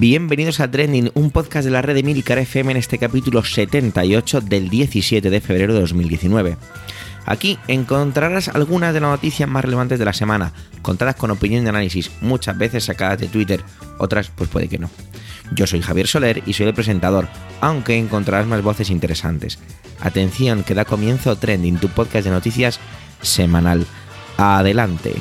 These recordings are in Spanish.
Bienvenidos a Trending, un podcast de la red de Milcar FM en este capítulo 78 del 17 de febrero de 2019. Aquí encontrarás algunas de las noticias más relevantes de la semana, contadas con opinión y análisis, muchas veces sacadas de Twitter, otras pues puede que no. Yo soy Javier Soler y soy el presentador, aunque encontrarás más voces interesantes. Atención, que da comienzo Trending, tu podcast de noticias semanal. Adelante.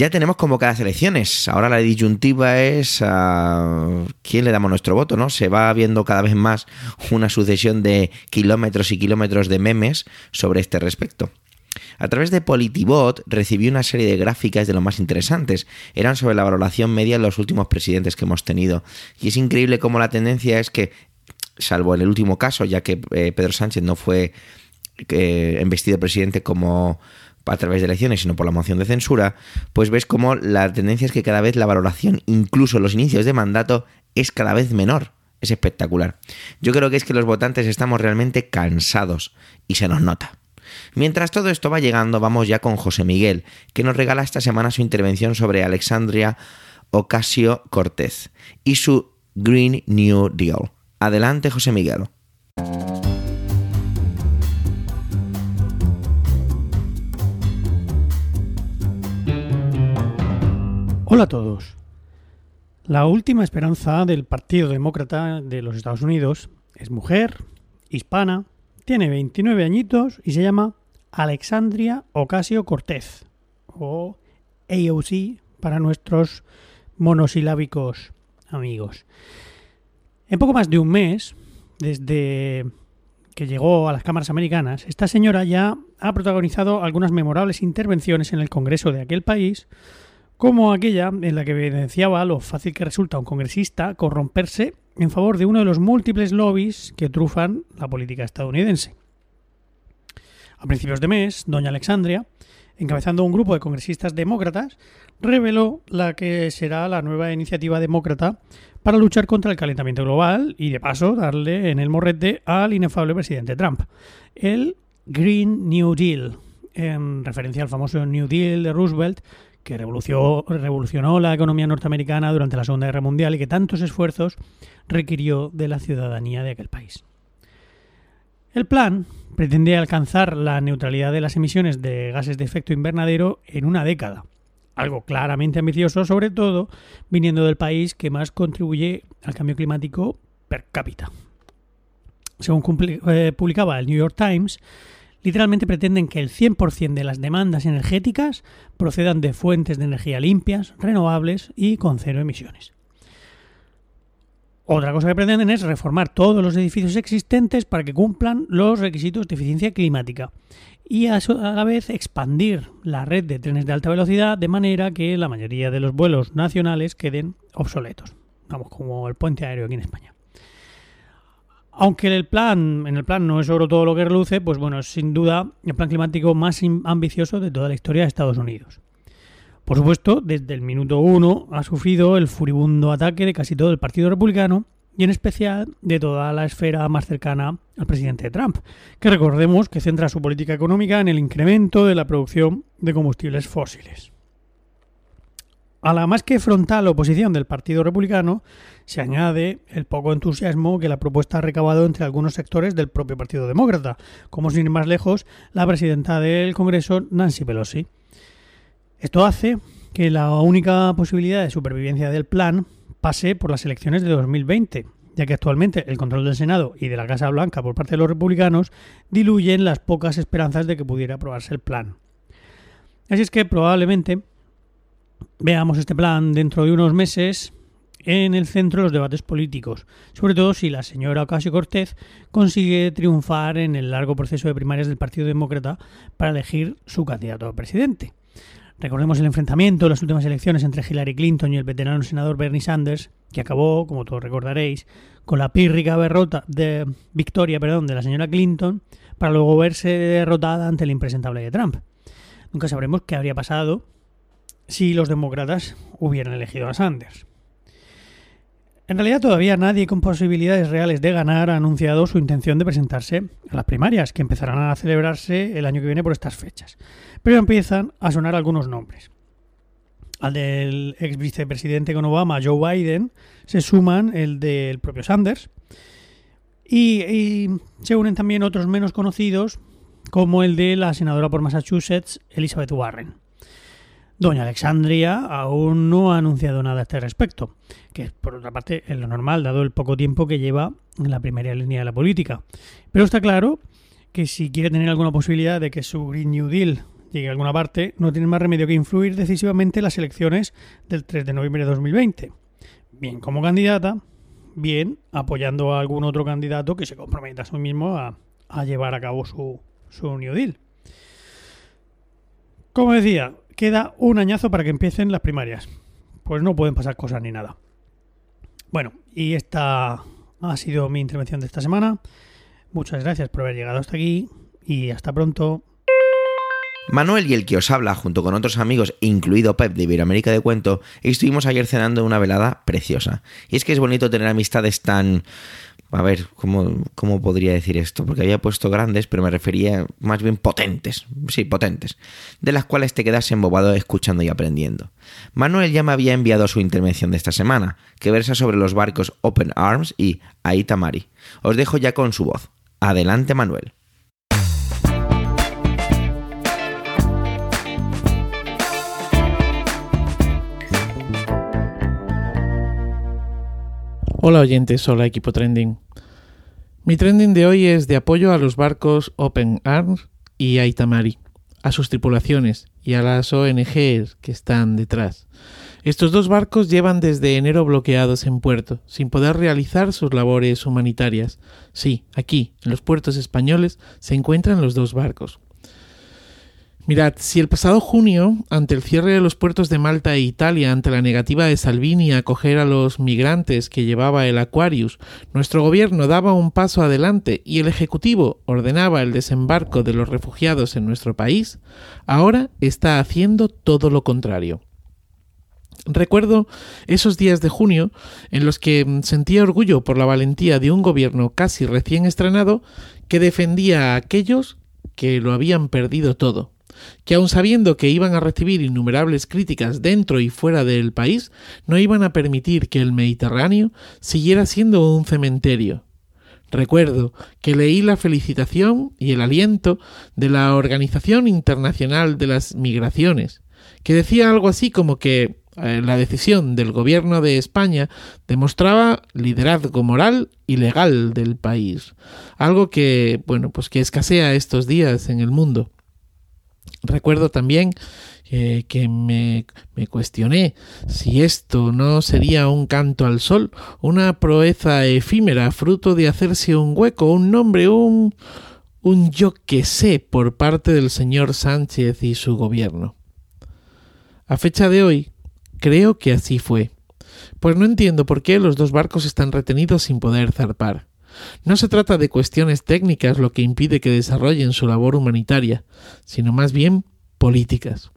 Ya tenemos convocadas elecciones. Ahora la disyuntiva es a quién le damos nuestro voto, ¿no? Se va viendo cada vez más una sucesión de kilómetros y kilómetros de memes sobre este respecto. A través de Politibot recibí una serie de gráficas de lo más interesantes. Eran sobre la valoración media de los últimos presidentes que hemos tenido. Y es increíble cómo la tendencia es que, salvo en el último caso, ya que eh, Pedro Sánchez no fue eh, investido presidente como a través de elecciones, sino por la moción de censura, pues ves como la tendencia es que cada vez la valoración, incluso los inicios de mandato, es cada vez menor. Es espectacular. Yo creo que es que los votantes estamos realmente cansados y se nos nota. Mientras todo esto va llegando, vamos ya con José Miguel, que nos regala esta semana su intervención sobre Alexandria Ocasio Cortez y su Green New Deal. Adelante, José Miguel. Hola a todos. La última esperanza del Partido Demócrata de los Estados Unidos es mujer, hispana, tiene 29 añitos y se llama Alexandria Ocasio Cortez, o AOC para nuestros monosilábicos amigos. En poco más de un mes, desde que llegó a las cámaras americanas, esta señora ya ha protagonizado algunas memorables intervenciones en el Congreso de aquel país, como aquella en la que evidenciaba lo fácil que resulta a un congresista corromperse en favor de uno de los múltiples lobbies que trufan la política estadounidense. A principios de mes, doña Alexandria, encabezando un grupo de congresistas demócratas, reveló la que será la nueva iniciativa demócrata para luchar contra el calentamiento global y de paso darle en el morrete al inefable presidente Trump, el Green New Deal, en referencia al famoso New Deal de Roosevelt, que revolucionó, la economía norteamericana durante la Segunda Guerra Mundial y que tantos esfuerzos requirió de la ciudadanía de aquel país. El plan pretende alcanzar la neutralidad de las emisiones de gases de efecto invernadero en una década, algo claramente ambicioso, sobre todo viniendo del país que más contribuye al cambio climático per cápita. Según eh, publicaba el New York Times, Literalmente pretenden que el 100% de las demandas energéticas procedan de fuentes de energía limpias, renovables y con cero emisiones. Otra cosa que pretenden es reformar todos los edificios existentes para que cumplan los requisitos de eficiencia climática y a, la vez expandir la red de trenes de alta velocidad de manera que la mayoría de los vuelos nacionales queden obsoletos. Vamos, como el puente aéreo aquí en España. Aunque el plan, en el plan no es oro todo lo que reluce, pues bueno, es sin duda el plan climático más ambicioso de toda la historia de Estados Unidos. Por supuesto, desde el minuto uno ha sufrido el furibundo ataque de casi todo el Partido Republicano y en especial de toda la esfera más cercana al presidente Trump, que recordemos que centra su política económica en el incremento de la producción de combustibles fósiles. A la más que frontal oposición del Partido Republicano se añade el poco entusiasmo que la propuesta ha recabado entre algunos sectores del propio Partido Demócrata, como sin ir más lejos la presidenta del Congreso, Nancy Pelosi. Esto hace que la única posibilidad de supervivencia del plan pase por las elecciones de 2020, ya que actualmente el control del Senado y de la Casa Blanca por parte de los republicanos diluyen las pocas esperanzas de que pudiera aprobarse el plan. Así es que probablemente veamos este plan dentro de unos meses en el centro de los debates políticos, sobre todo si la señora Ocasio Cortez consigue triunfar en el largo proceso de primarias del Partido Demócrata para elegir su candidato a presidente. Recordemos el enfrentamiento de las últimas elecciones entre Hillary Clinton y el veterano senador Bernie Sanders, que acabó, como todos recordaréis, con la pírrica derrota de victoria, perdón, de la señora Clinton, para luego verse derrotada ante el impresentable de Trump. Nunca sabremos qué habría pasado si los demócratas hubieran elegido a Sanders. En realidad todavía nadie con posibilidades reales de ganar ha anunciado su intención de presentarse a las primarias, que empezarán a celebrarse el año que viene por estas fechas. Pero empiezan a sonar algunos nombres. Al del ex vicepresidente con Obama, Joe Biden, se suman el del propio Sanders. Y, y se unen también otros menos conocidos, como el de la senadora por Massachusetts, Elizabeth Warren. Doña Alexandria aún no ha anunciado nada a este respecto, que por otra parte es lo normal, dado el poco tiempo que lleva en la primera línea de la política. Pero está claro que si quiere tener alguna posibilidad de que su Green New Deal llegue a alguna parte, no tiene más remedio que influir decisivamente en las elecciones del 3 de noviembre de 2020. Bien como candidata, bien apoyando a algún otro candidato que se comprometa a sí mismo a, a llevar a cabo su, su New Deal. Como decía, queda un añazo para que empiecen las primarias. Pues no pueden pasar cosas ni nada. Bueno, y esta ha sido mi intervención de esta semana. Muchas gracias por haber llegado hasta aquí y hasta pronto. Manuel y el que os habla, junto con otros amigos, incluido Pep de Iberoamérica de Cuento, estuvimos ayer cenando en una velada preciosa. Y es que es bonito tener amistades tan a ver, ¿cómo, ¿cómo, podría decir esto? Porque había puesto grandes, pero me refería más bien potentes, sí, potentes, de las cuales te quedas embobado escuchando y aprendiendo. Manuel ya me había enviado su intervención de esta semana, que versa sobre los barcos Open Arms y Aita Mari. Os dejo ya con su voz. Adelante, Manuel. Hola oyentes, hola equipo trending. Mi trending de hoy es de apoyo a los barcos Open Arms y Aitamari, a sus tripulaciones y a las ONGs que están detrás. Estos dos barcos llevan desde enero bloqueados en puerto, sin poder realizar sus labores humanitarias. Sí, aquí, en los puertos españoles, se encuentran los dos barcos. Mirad, si el pasado junio, ante el cierre de los puertos de Malta e Italia, ante la negativa de Salvini a acoger a los migrantes que llevaba el Aquarius, nuestro gobierno daba un paso adelante y el Ejecutivo ordenaba el desembarco de los refugiados en nuestro país, ahora está haciendo todo lo contrario. Recuerdo esos días de junio en los que sentía orgullo por la valentía de un gobierno casi recién estrenado que defendía a aquellos que lo habían perdido todo que aun sabiendo que iban a recibir innumerables críticas dentro y fuera del país, no iban a permitir que el Mediterráneo siguiera siendo un cementerio. Recuerdo que leí la felicitación y el aliento de la Organización Internacional de las Migraciones, que decía algo así como que eh, la decisión del gobierno de España demostraba liderazgo moral y legal del país, algo que, bueno, pues que escasea estos días en el mundo. Recuerdo también eh, que me, me, cuestioné si esto no sería un canto al sol, una proeza efímera, fruto de hacerse un hueco, un nombre, un, un yo que sé por parte del señor Sánchez y su gobierno. A fecha de hoy, creo que así fue, pues no entiendo por qué los dos barcos están retenidos sin poder zarpar. No se trata de cuestiones técnicas lo que impide que desarrollen su labor humanitaria, sino más bien políticas.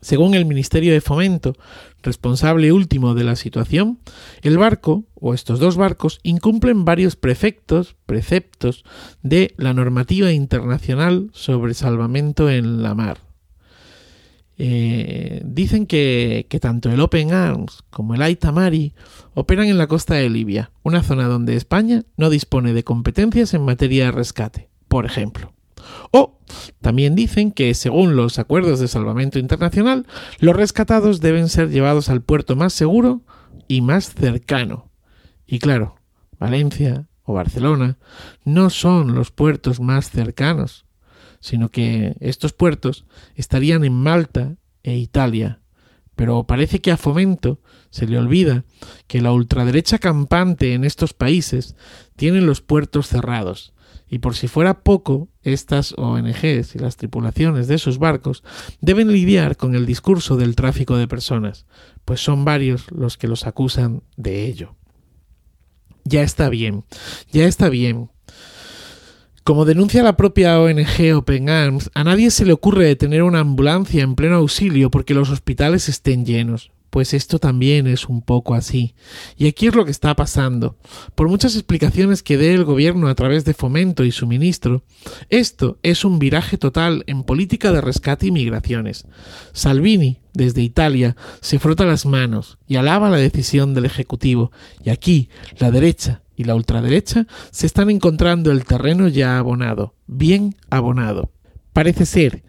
Según el Ministerio de Fomento, responsable último de la situación, el barco, o estos dos barcos, incumplen varios prefectos, preceptos de la normativa internacional sobre salvamento en la mar. Eh, dicen que, que, tanto el Open Arms como el Aitamari operan en la costa de Libia, una zona donde España no dispone de competencias en materia de rescate, por ejemplo. O también dicen que, según los acuerdos de salvamento internacional, los rescatados deben ser llevados al puerto más seguro y más cercano. Y claro, Valencia o Barcelona no son los puertos más cercanos sino que estos puertos estarían en Malta e Italia. Pero parece que a Fomento se le olvida que la ultraderecha campante en estos países tiene los puertos cerrados, y por si fuera poco, estas ONGs y las tripulaciones de sus barcos deben lidiar con el discurso del tráfico de personas, pues son varios los que los acusan de ello. Ya está bien, ya está bien Como denuncia la propia ONG Open Arms, a nadie se le ocurre detener una ambulancia en pleno auxilio porque los hospitales estén llenos. Pues esto también es un poco así. Y aquí es lo que está pasando. Por muchas explicaciones que dé el gobierno a través de fomento y suministro, esto es un viraje total en política de rescate y migraciones. Salvini, desde Italia, se frota las manos y alaba la decisión del Ejecutivo. Y aquí, la derecha y la ultraderecha se están encontrando el terreno ya abonado, bien abonado. Parece ser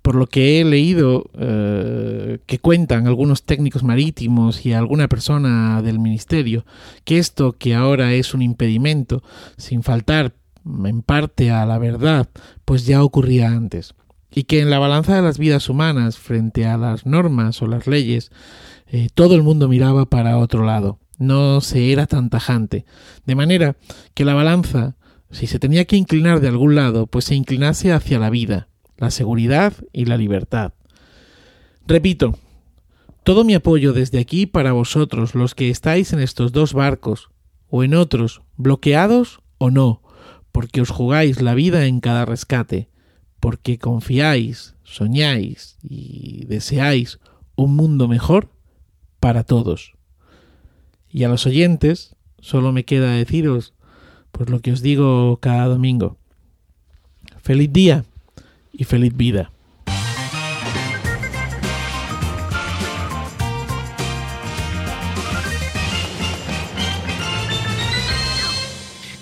por lo que he leído eh, que cuentan algunos técnicos marítimos y alguna persona del ministerio, que esto que ahora es un impedimento, sin faltar en parte a la verdad, pues ya ocurría antes, y que en la balanza de las vidas humanas frente a las normas o las leyes, eh, todo el mundo miraba para otro lado, no se era tan tajante, de manera que la balanza, si se tenía que inclinar de algún lado, pues se inclinase hacia la vida, la seguridad y la libertad. Repito, todo mi apoyo desde aquí para vosotros, los que estáis en estos dos barcos, o en otros, bloqueados o no, porque os jugáis la vida en cada rescate, porque confiáis, soñáis y deseáis un mundo mejor para todos. Y a los oyentes solo me queda deciros pues lo que os digo cada domingo. Feliz día y feliz vida.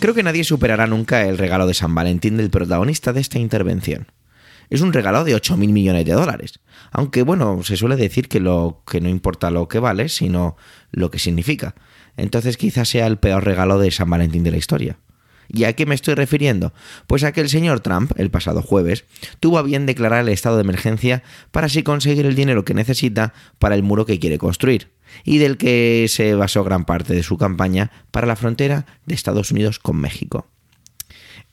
Creo que nadie superará nunca el regalo de San Valentín del protagonista de esta intervención. Es un regalo de 8.000 millones de dólares. Aunque bueno, se suele decir que lo que no importa lo que vale, sino lo que significa. Entonces quizás sea el peor regalo de San Valentín de la historia. ¿Y a qué me estoy refiriendo? Pues a que el señor Trump, el pasado jueves, tuvo a bien declarar el estado de emergencia para así conseguir el dinero que necesita para el muro que quiere construir, y del que se basó gran parte de su campaña para la frontera de Estados Unidos con México.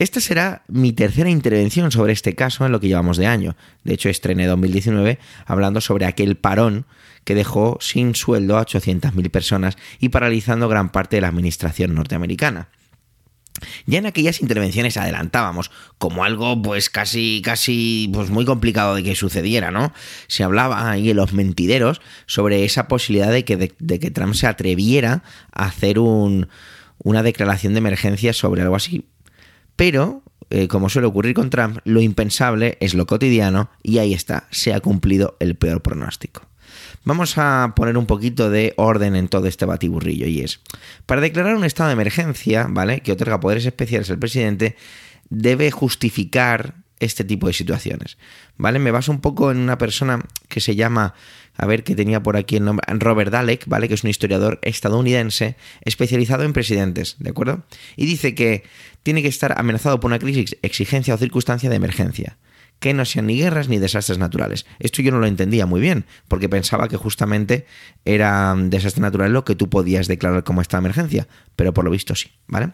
Esta será mi tercera intervención sobre este caso en lo que llevamos de año. De hecho, estrené 2019 hablando sobre aquel parón que dejó sin sueldo a 800.000 personas y paralizando gran parte de la administración norteamericana. Ya en aquellas intervenciones adelantábamos como algo pues casi casi pues muy complicado de que sucediera, ¿no? Se hablaba ahí en los mentideros sobre esa posibilidad de que, de, que Trump se atreviera a hacer un, una declaración de emergencia sobre algo así. Pero, eh, como suele ocurrir con Trump, lo impensable es lo cotidiano y ahí está, se ha cumplido el peor pronóstico. Vamos a poner un poquito de orden en todo este batiburrillo y es, para declarar un estado de emergencia, ¿vale? Que otorga poderes especiales al presidente, debe justificar este tipo de situaciones, ¿vale? Me baso un poco en una persona que se llama, a ver, que tenía por aquí el nombre, Robert Dalek, ¿vale? Que es un historiador estadounidense especializado en presidentes, ¿de acuerdo? Y dice que tiene que estar amenazado por una crisis, exigencia o circunstancia de emergencia que no sean ni guerras ni desastres naturales. Esto yo no lo entendía muy bien, porque pensaba que justamente era desastre natural lo que tú podías declarar como esta emergencia, pero por lo visto sí, ¿vale?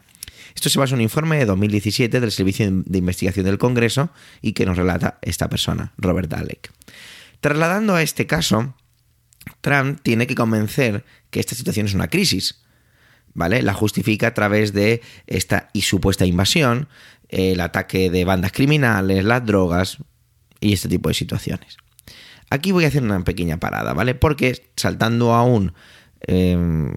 Esto se basa en un informe de 2017 del Servicio de Investigación del Congreso y que nos relata esta persona, Robert Dalek. Trasladando a este caso, Trump tiene que convencer que esta situación es una crisis, ¿vale? La justifica a través de esta y supuesta invasión, el ataque de bandas criminales, las drogas y este tipo de situaciones. Aquí voy a hacer una pequeña parada, ¿vale? Porque saltando a un em,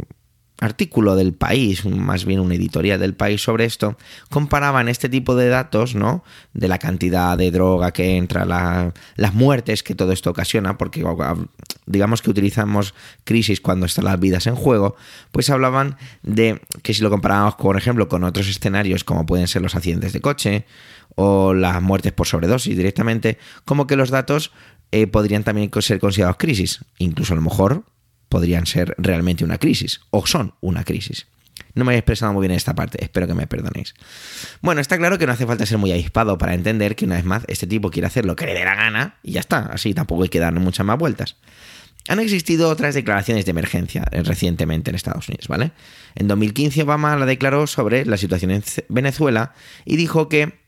artículo del país, más bien una editorial del país sobre esto, comparaban este tipo de datos, ¿no? De la cantidad de droga que entra, las muertes que todo esto ocasiona, porque digamos que utilizamos crisis cuando están las vidas en juego, pues hablaban de que si lo comparábamos, por ejemplo, con otros escenarios como pueden ser los accidentes de coche o las muertes por sobredosis directamente, como que los datos eh, podrían también ser considerados crisis, incluso a lo mejor podrían ser realmente una crisis, o son una crisis. No me he expresado muy bien en esta parte, espero que me perdonéis. Bueno, está claro que no hace falta ser muy avispado para entender que una vez más este tipo quiere hacer lo que le dé la gana y ya está, así tampoco hay que darle muchas más vueltas. Han existido otras declaraciones de emergencia recientemente en Estados Unidos, ¿vale? En 2015 Obama la declaró sobre la situación en Venezuela y dijo que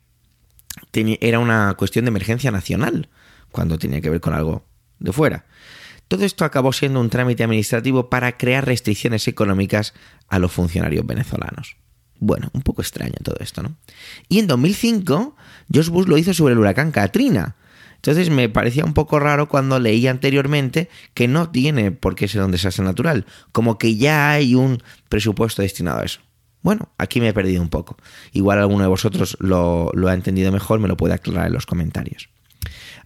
era una cuestión de emergencia nacional, cuando tenía que ver con algo de fuera. Todo esto acabó siendo un trámite administrativo para crear restricciones económicas a los funcionarios venezolanos. bueno, un poco extraño todo esto, ¿no? Y en 2005, George Bush lo hizo sobre el huracán Katrina. Entonces me parecía un poco raro cuando leí anteriormente que no tiene por qué ser un desastre natural, como que ya hay un presupuesto destinado a eso. Bueno, aquí me he perdido un poco. Igual alguno de vosotros lo, lo ha entendido mejor, me lo puede aclarar en los comentarios.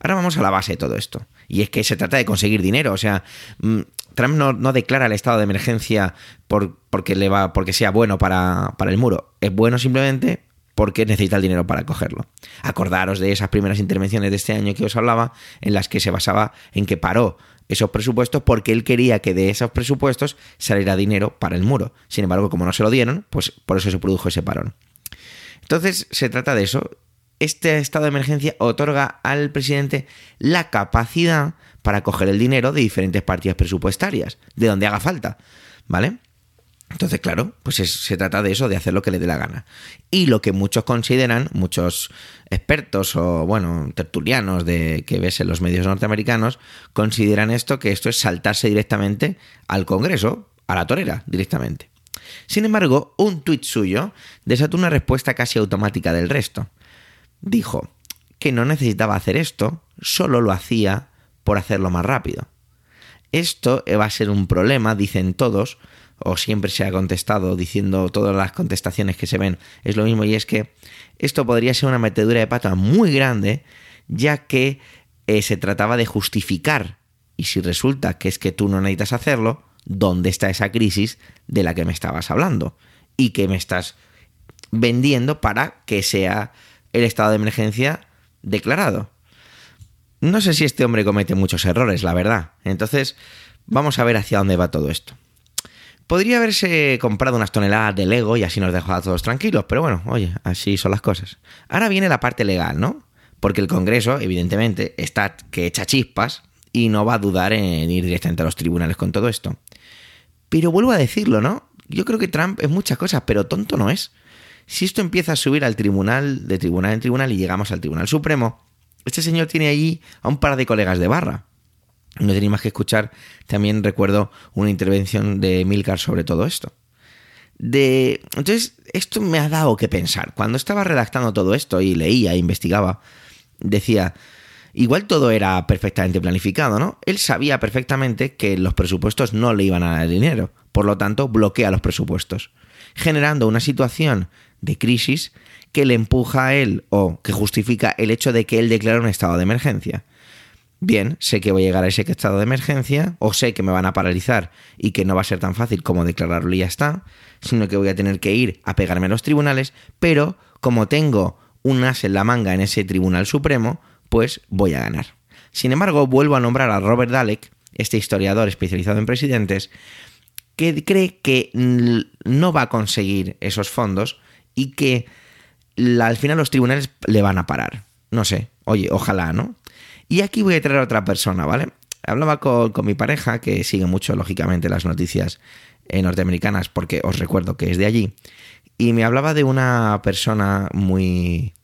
Ahora vamos a la base de todo esto. Y es que se trata de conseguir dinero. O sea, mm, Trump no, declara el estado de emergencia por, porque, sea bueno para, para el muro. Es bueno simplemente porque necesita el dinero para cogerlo. Acordaros de esas primeras intervenciones de este año que os hablaba, en las que se basaba en que paró esos presupuestos porque él quería que de esos presupuestos saliera dinero para el muro. Sin embargo, como no se lo dieron, pues por eso se produjo ese parón. Entonces, se trata de eso. Este estado de emergencia otorga al presidente la capacidad para coger el dinero de diferentes partidas presupuestarias, de donde haga falta, ¿vale? Entonces, claro, pues se trata de eso, de hacer lo que le dé la gana. Y lo que muchos consideran, muchos expertos o, bueno, tertulianos de que ves en los medios norteamericanos, consideran esto que esto es saltarse directamente al Congreso, a la torera, directamente. Sin embargo, un tuit suyo desató una respuesta casi automática del resto. Dijo que no necesitaba hacer esto, solo lo hacía por hacerlo más rápido. Esto va a ser un problema, dicen todos, o siempre se ha contestado diciendo todas las contestaciones que se ven es lo mismo y es que esto podría ser una metedura de pata muy grande ya que eh, se trataba de justificar y si resulta que es que tú no necesitas hacerlo, ¿dónde está esa crisis de la que me estabas hablando? Y que me estás vendiendo para que sea el estado de emergencia declarado. No sé si este hombre comete muchos errores, la verdad. Entonces, vamos a ver hacia dónde va todo esto. Podría haberse comprado unas toneladas de Lego y así nos dejó a todos tranquilos, pero bueno, oye, así son las cosas. Ahora viene la parte legal, ¿no? Porque el Congreso, evidentemente, está que echa chispas y no va a dudar en ir directamente a los tribunales con todo esto. Pero vuelvo a decirlo, ¿no? Yo creo que Trump es muchas cosas, pero tonto no es. Si esto empieza a subir al tribunal, de tribunal en tribunal y llegamos al Tribunal Supremo, este señor tiene allí a un par de colegas de barra no tenía más que escuchar, también recuerdo una intervención de Milcar sobre todo esto. De, entonces, esto me ha dado que pensar. Cuando estaba redactando todo esto y leía e investigaba, decía, igual todo era perfectamente planificado, ¿no? Él sabía perfectamente que los presupuestos no le iban a dar dinero, por lo tanto, bloquea los presupuestos, generando una situación de crisis que le empuja a él o que justifica el hecho de que él declara un estado de emergencia bien, sé que voy a llegar a ese estado de emergencia, o sé que me van a paralizar y que no va a ser tan fácil como declararlo y ya está, sino que voy a tener que ir a pegarme a los tribunales, pero como tengo un as en la manga en ese Tribunal Supremo, pues voy a ganar. Sin embargo, vuelvo a nombrar a Robert Dalek, este historiador especializado en presidentes, que cree que no va a conseguir esos fondos y que al final los tribunales le van a parar. No sé, oye, ojalá, ¿no? Y aquí voy a traer a otra persona, ¿vale? Hablaba con, mi pareja, que sigue mucho, lógicamente, las noticias eh, norteamericanas, porque os recuerdo que es de allí, y me hablaba de una persona muy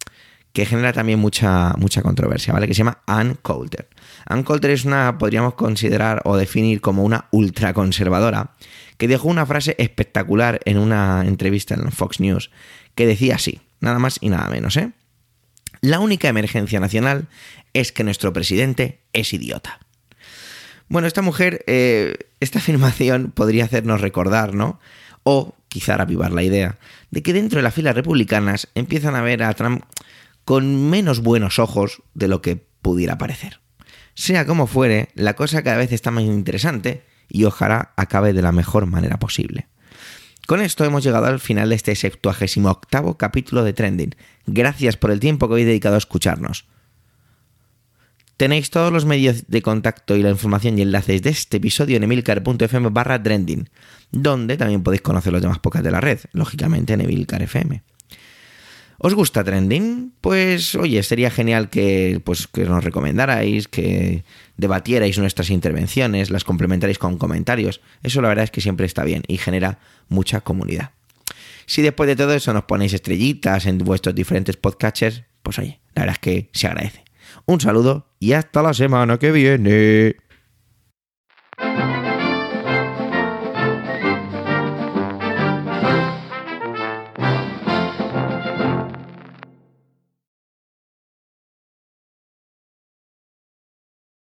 que genera también mucha, mucha controversia, ¿vale? Que se llama Ann Coulter. Ann Coulter es una, podríamos considerar o definir como una ultraconservadora, que dejó una frase espectacular en una entrevista en Fox News, que decía así, nada más y nada menos, ¿eh? La única emergencia nacional es que nuestro presidente es idiota. Bueno, esta mujer, eh, esta afirmación podría hacernos recordar, ¿no? O quizá avivar la idea de que dentro de las filas republicanas empiezan a ver a Trump con menos buenos ojos de lo que pudiera parecer. Sea como fuere, la cosa cada vez está más interesante y ojalá acabe de la mejor manera posible. Con esto hemos llegado al final de este 78 capítulo de Trending. Gracias por el tiempo que habéis dedicado a escucharnos. Tenéis todos los medios de contacto y la información y enlaces de este episodio en emilcar.fm barra trending, donde también podéis conocer los demás podcasts de la red, lógicamente en Emilcar FM. ¿Os gusta Trending? Pues oye, sería genial que, pues, que nos recomendarais, que debatierais nuestras intervenciones, las complementarais con comentarios. Eso la verdad es que siempre está bien y genera mucha comunidad. Si después de todo eso nos ponéis estrellitas en vuestros diferentes podcatchers, pues oye, la verdad es que se agradece. Un saludo y hasta la semana que viene.